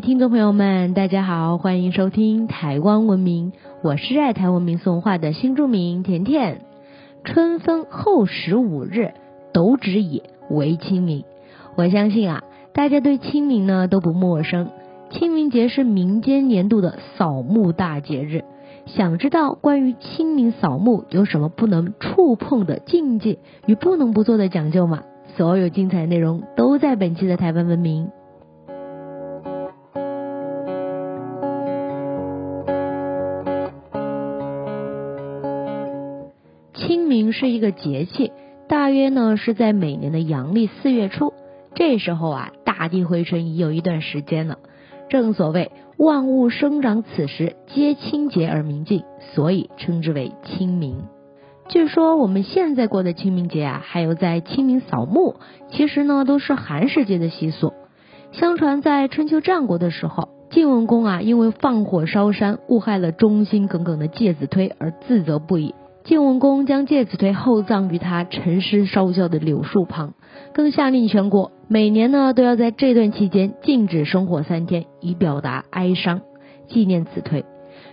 听众朋友们，大家好，欢迎收听台湾文明，我是爱台文明送话的新著名甜甜。春分后十五日，斗指也为清明。我相信啊，大家对清明呢都不陌生。清明节是民间年度的扫墓大节日。想知道关于清明扫墓有什么不能触碰的禁忌与不能不做的讲究吗？所有精彩内容都在本期的台湾文明。明是一个节气，大约呢是在每年的阳历四月初。这时候啊，大地回春已有一段时间了。正所谓万物生长此时皆清洁而明净，所以称之为清明。据说我们现在过的清明节啊，还有在清明扫墓，其实呢都是寒食节的习俗。相传在春秋战国的时候，晋文公啊因为放火烧山，误害了忠心耿耿的介子推而自责不已。晋文公将介子推厚葬于他沉尸烧焦的柳树旁，更下令全国每年呢都要在这段期间禁止生火三天，以表达哀伤，纪念子推。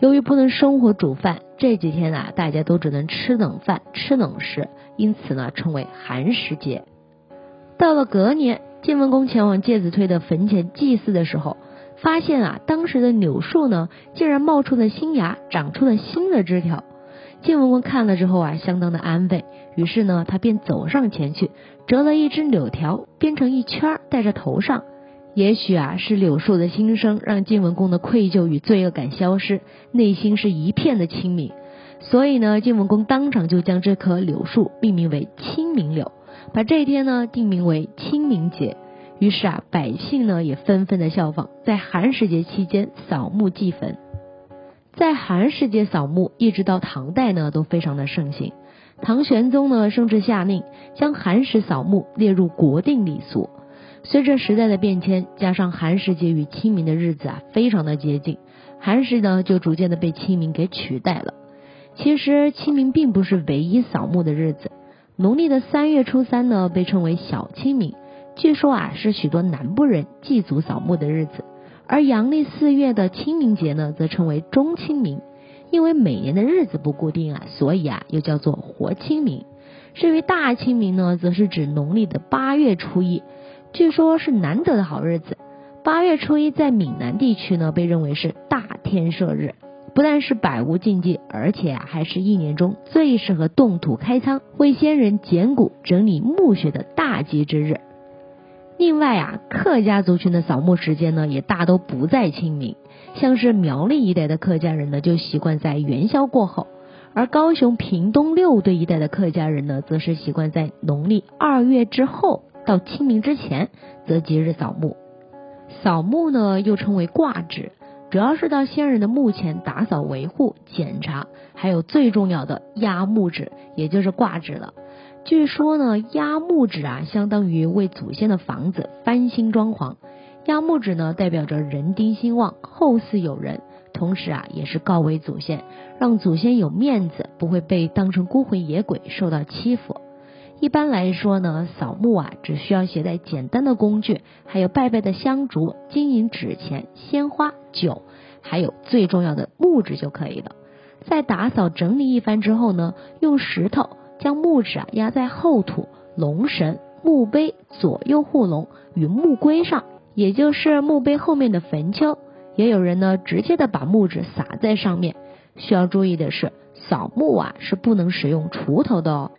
由于不能生火煮饭，这几天啊大家都只能吃冷饭、吃冷食，因此呢称为寒食节。到了隔年，晋文公前往介子推的坟前祭祀的时候，发现啊当时的柳树呢竟然冒出了新芽，长出了新的枝条。晋文公看了之后啊，相当的安慰，于是呢，他便走上前去，折了一枝柳条，编成一圈，戴在头上。也许啊，是柳树的新生让晋文公的愧疚与罪恶感消失，内心是一片的清明。所以呢，晋文公当场就将这棵柳树命名为清明柳，把这一天呢定名为清明节。于是啊，百姓呢也纷纷的效仿，在寒食节期间扫墓祭坟。在寒食节扫墓，一直到唐代呢，都非常的盛行。唐玄宗呢，甚至下令将寒食扫墓列入国定礼俗。随着时代的变迁，加上寒食节与清明的日子啊，非常的接近，寒食呢就逐渐的被清明给取代了。其实清明并不是唯一扫墓的日子，农历的三月初三呢，被称为小清明，据说啊，是许多南部人祭祖扫墓的日子。而阳历四月的清明节呢，则称为中清明，因为每年的日子不固定啊，所以啊又叫做活清明。至于大清明呢，则是指农历的八月初一，据说是难得的好日子。八月初一在闽南地区呢，被认为是大天赦日，不但是百无禁忌，而且啊还是一年中最适合动土开仓、为先人捡骨、整理墓穴的大吉之日。另外啊，客家族群的扫墓时间呢，也大都不在清明。像是苗栗一带的客家人呢，就习惯在元宵过后；而高雄屏东六队一带的客家人呢，则是习惯在农历二月之后到清明之前择吉日扫墓。扫墓呢，又称为挂纸，主要是到先人的墓前打扫维护、检查，还有最重要的压墓纸，也就是挂纸了。据说呢，压木纸啊，相当于为祖先的房子翻新装潢。压木纸呢，代表着人丁兴旺、后嗣有人，同时啊，也是告慰祖先，让祖先有面子，不会被当成孤魂野鬼受到欺负。一般来说呢，扫墓啊，只需要携带简单的工具，还有拜拜的香烛、金银纸钱、鲜花、酒，还有最重要的木纸就可以了。在打扫整理一番之后呢，用石头。将木纸啊压在后土、龙神、墓碑左右护龙与墓龟上，也就是墓碑后面的坟丘。也有人呢直接的把木纸撒在上面。需要注意的是，扫墓啊是不能使用锄头的哦。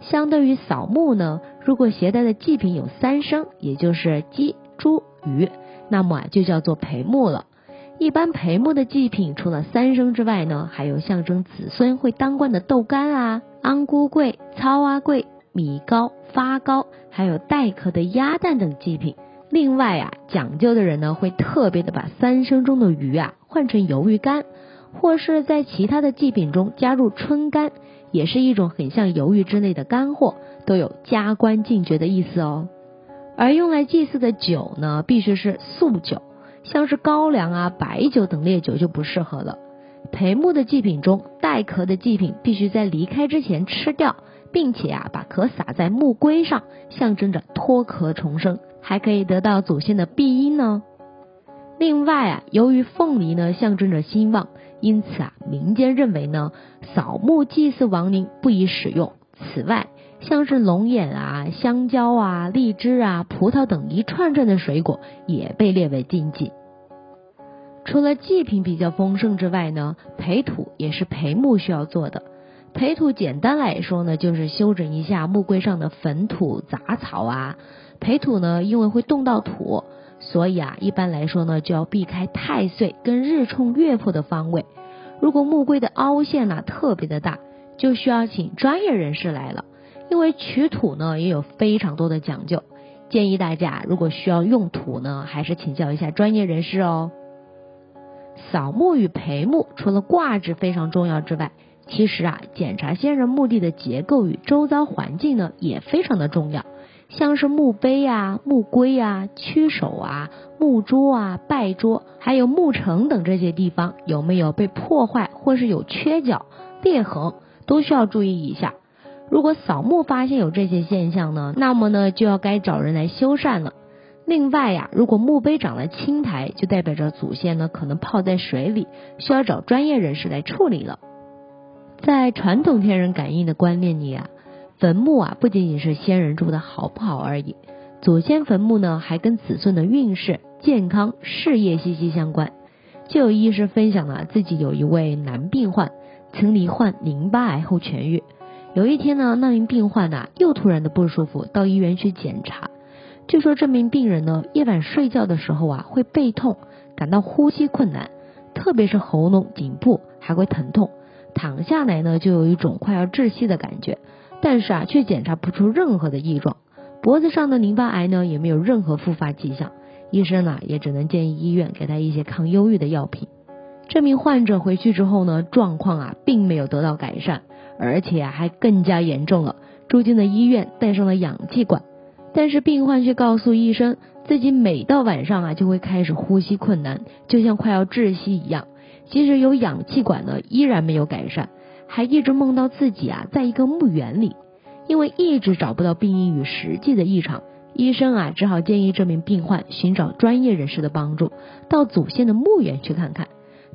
相对于扫墓呢，如果携带的祭品有三牲，也就是鸡、猪、鱼，那么啊就叫做陪墓了。一般陪墓的祭品除了三牲之外呢，还有象征子孙会当官的豆干啊。安菇桂、糙阿桂、米糕、发糕，还有带壳的鸭蛋等祭品。另外啊，讲究的人呢，会特别的把三生中的鱼啊换成鱿鱼干，或是在其他的祭品中加入春干，也是一种很像鱿鱼之类的干货，都有加官进爵的意思哦。而用来祭祀的酒呢，必须是素酒，像是高粱啊、白酒等烈酒就不适合了。陪墓的祭品中带壳的祭品必须在离开之前吃掉，并且啊把壳撒在墓龟上，象征着脱壳重生，还可以得到祖先的庇荫呢。另外啊，由于凤梨呢象征着兴旺，因此啊，民间认为呢，扫墓祭祀亡灵不宜使用。此外，像是龙眼啊、香蕉啊、荔枝啊、葡萄等一串串的水果也被列为禁忌。除了祭品比较丰盛之外呢，培土也是培墓需要做的。培土简单来说呢，就是修整一下墓柜上的坟土杂草啊。培土呢，因为会动到土。所以啊，一般来说呢，就要避开太岁跟日冲月破的方位。如果木柜的凹陷呢特别的大，就需要请专业人士来了。因为取土呢也有非常多的讲究，建议大家如果需要用土呢，还是请教一下专业人士哦。扫墓与陪墓除了挂置非常重要之外，其实啊，检查先人墓地的结构与周遭环境呢也非常的重要。像是墓碑啊、墓龟啊、曲手啊、墓桌啊、拜桌，还有墓城等这些地方有没有被破坏或是有缺角、裂痕，都需要注意一下。如果扫墓发现有这些现象呢，那么呢就要该找人来修缮了。另外呀，如果墓碑长了青苔，就代表着祖先呢可能泡在水里，需要找专业人士来处理了。在传统天人感应的观念里啊。坟墓啊，不仅仅是先人住的好不好而已，祖先坟墓呢，还跟子孙的运势、健康、事业息息相关。就有医师分享了自己有一位男病患，曾罹患淋巴癌后痊愈。有一天呢，那名病患呐又突然的不舒服，到医院去检查。据说这名病人呢，夜晚睡觉的时候啊会背痛，感到呼吸困难，特别是喉咙、颈部还会疼痛，躺下来呢就有一种快要窒息的感觉。但是啊，却检查不出任何的异状，脖子上的淋巴癌呢也没有任何复发迹象，医生呢也只能建议医院给他一些抗忧郁的药品。这名患者回去之后呢，状况啊并没有得到改善，而且还更加严重了，住进了医院，带上了氧气管。但是病患却告诉医生，自己每到晚上啊就会开始呼吸困难，就像快要窒息一样，即使有氧气管呢，依然没有改善。还一直梦到自己啊，在一个墓园里，因为一直找不到病因与实际的异常，医生啊只好建议这名病患寻找专业人士的帮助，到祖先的墓园去看看。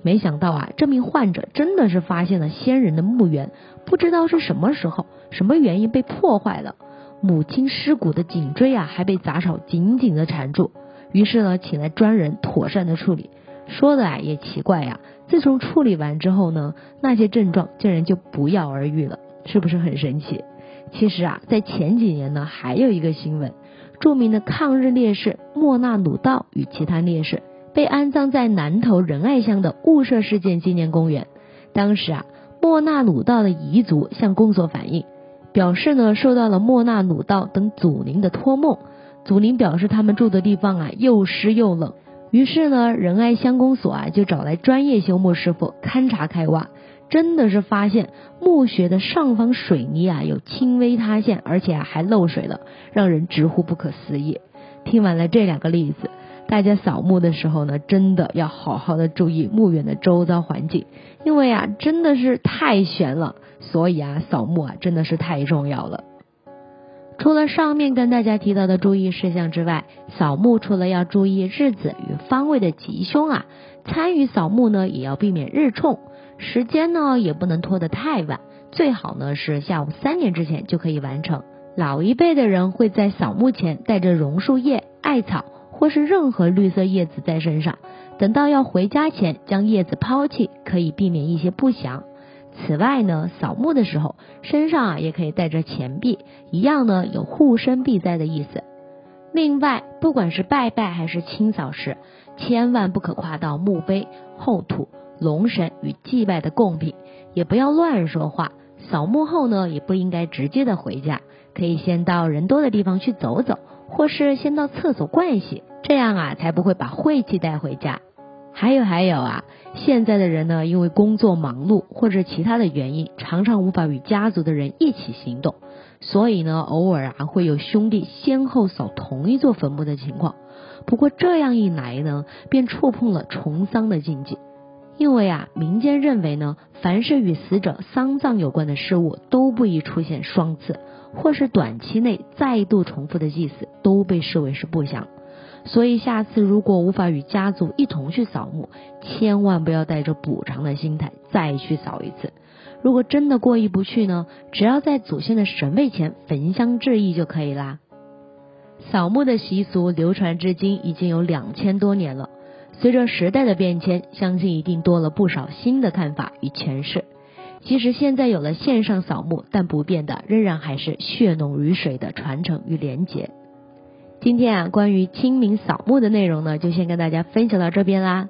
没想到啊，这名患者真的是发现了先人的墓园，不知道是什么时候、什么原因被破坏了，母亲尸骨的颈椎啊还被杂草紧紧的缠住，于是呢，请来专人妥善的处理。说的啊也奇怪呀，自从处理完之后呢，那些症状竟然就不药而愈了，是不是很神奇？其实啊，在前几年呢，还有一个新闻，著名的抗日烈士莫那鲁道与其他烈士被安葬在南头仁爱乡的雾社事件纪念公园。当时啊，莫那鲁道的彝族向公所反映，表示呢受到了莫那鲁道等祖灵的托梦，祖灵表示他们住的地方啊又湿又冷。于是呢，仁爱乡公所啊就找来专业修墓师傅勘察开挖，真的是发现墓穴的上方水泥啊有轻微塌陷，而且啊还漏水了，让人直呼不可思议。听完了这两个例子，大家扫墓的时候呢，真的要好好的注意墓园的周遭环境，因为啊真的是太悬了，所以啊扫墓啊真的是太重要了。除了上面跟大家提到的注意事项之外，扫墓除了要注意日子与方位的吉凶啊，参与扫墓呢也要避免日冲，时间呢也不能拖得太晚，最好呢是下午三点之前就可以完成。老一辈的人会在扫墓前带着榕树叶、艾草或是任何绿色叶子在身上，等到要回家前将叶子抛弃，可以避免一些不祥。此外呢，扫墓的时候身上啊也可以带着钱币，一样呢有护身避灾的意思。另外，不管是拜拜还是清扫时，千万不可跨到墓碑、后土、龙神与祭拜的贡品，也不要乱说话。扫墓后呢，也不应该直接的回家，可以先到人多的地方去走走，或是先到厕所盥洗，这样啊才不会把晦气带回家。还有还有啊，现在的人呢，因为工作忙碌或者其他的原因，常常无法与家族的人一起行动，所以呢，偶尔啊会有兄弟先后扫同一座坟墓的情况。不过这样一来呢，便触碰了重丧的禁忌，因为啊，民间认为呢，凡是与死者丧葬有关的事物，都不宜出现双次，或是短期内再度重复的祭祀，都被视为是不祥。所以下次如果无法与家族一同去扫墓，千万不要带着补偿的心态再去扫一次。如果真的过意不去呢，只要在祖先的神位前焚香致意就可以啦。扫墓的习俗流传至今已经有两千多年了，随着时代的变迁，相信一定多了不少新的看法与诠释。其实现在有了线上扫墓，但不变的仍然还是血浓于水的传承与连结。今天啊，关于清明扫墓的内容呢，就先跟大家分享到这边啦。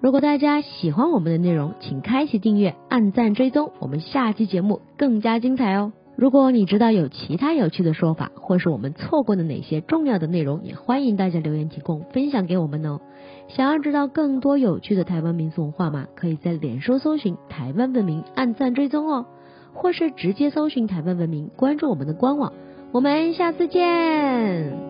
如果大家喜欢我们的内容，请开启订阅、按赞、追踪，我们下期节目更加精彩哦。如果你知道有其他有趣的说法，或是我们错过的哪些重要的内容，也欢迎大家留言提供分享给我们哦。想要知道更多有趣的台湾民俗文化吗？可以在脸书搜寻台湾文明，按赞追踪哦，或是直接搜寻台湾文明，关注我们的官网。我们下次见。